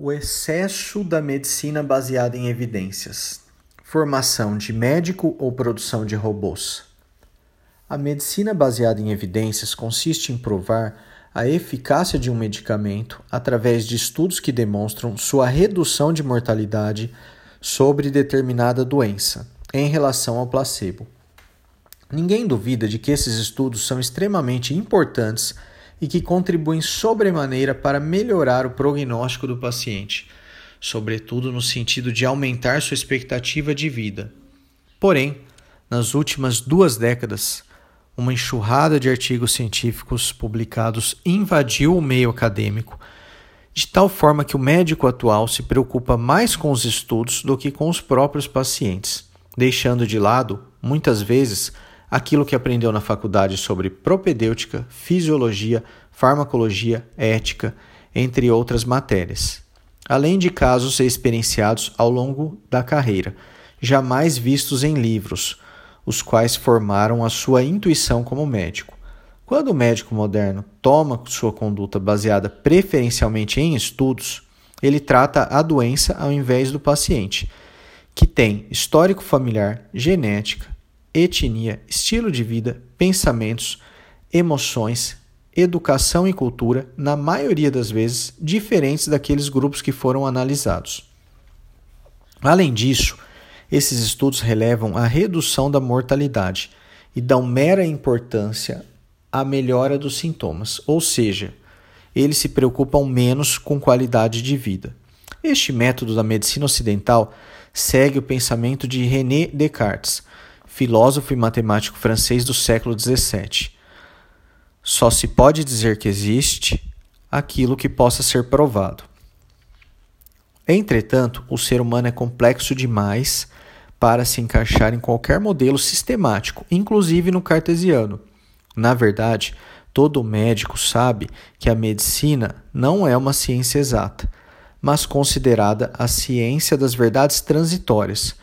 O excesso da medicina baseada em evidências. Formação de médico ou produção de robôs. A medicina baseada em evidências consiste em provar a eficácia de um medicamento através de estudos que demonstram sua redução de mortalidade sobre determinada doença em relação ao placebo. Ninguém duvida de que esses estudos são extremamente importantes e que contribuem sobremaneira para melhorar o prognóstico do paciente, sobretudo no sentido de aumentar sua expectativa de vida. Porém, nas últimas duas décadas, uma enxurrada de artigos científicos publicados invadiu o meio acadêmico, de tal forma que o médico atual se preocupa mais com os estudos do que com os próprios pacientes, deixando de lado, muitas vezes, aquilo que aprendeu na faculdade sobre propedêutica, fisiologia, farmacologia, ética, entre outras matérias, além de casos experienciados ao longo da carreira, jamais vistos em livros, os quais formaram a sua intuição como médico. Quando o médico moderno toma sua conduta baseada preferencialmente em estudos, ele trata a doença ao invés do paciente, que tem histórico familiar, genética, etnia, estilo de vida, pensamentos, emoções, educação e cultura, na maioria das vezes, diferentes daqueles grupos que foram analisados. Além disso, esses estudos relevam a redução da mortalidade e dão mera importância à melhora dos sintomas, ou seja, eles se preocupam menos com qualidade de vida. Este método da medicina ocidental segue o pensamento de René Descartes, filósofo e matemático francês do século XVII. Só se pode dizer que existe aquilo que possa ser provado. Entretanto, o ser humano é complexo demais para se encaixar em qualquer modelo sistemático, inclusive no cartesiano. Na verdade, todo médico sabe que a medicina não é uma ciência exata, mas considerada a ciência das verdades transitórias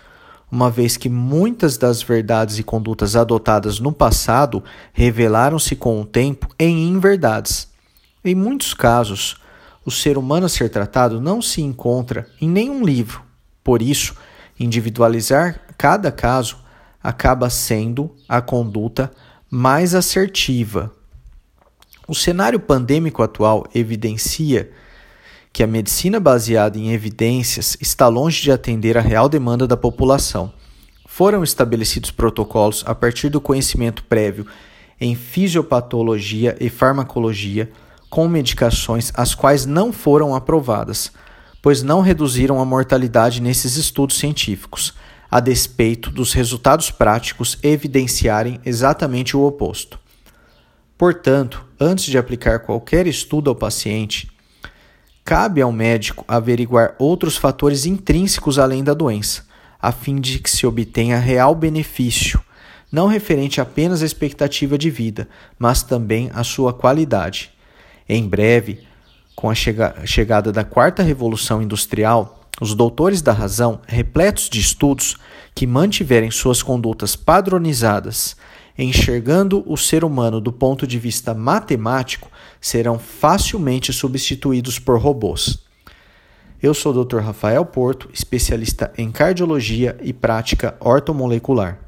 uma vez que muitas das verdades e condutas adotadas no passado revelaram-se com o tempo em inverdades. Em muitos casos, o ser humano a ser tratado não se encontra em nenhum livro. Por isso, individualizar cada caso acaba sendo a conduta mais assertiva. O cenário pandêmico atual evidencia que a medicina baseada em evidências está longe de atender à real demanda da população. Foram estabelecidos protocolos a partir do conhecimento prévio em fisiopatologia e farmacologia com medicações as quais não foram aprovadas, pois não reduziram a mortalidade nesses estudos científicos, a despeito dos resultados práticos evidenciarem exatamente o oposto. Portanto, antes de aplicar qualquer estudo ao paciente, Cabe ao médico averiguar outros fatores intrínsecos além da doença, a fim de que se obtenha real benefício, não referente apenas à expectativa de vida, mas também à sua qualidade. Em breve, com a chega chegada da quarta revolução industrial, os doutores da razão, repletos de estudos que mantiverem suas condutas padronizadas enxergando o ser humano do ponto de vista matemático, serão facilmente substituídos por robôs. Eu sou o Dr. Rafael Porto, especialista em cardiologia e prática ortomolecular.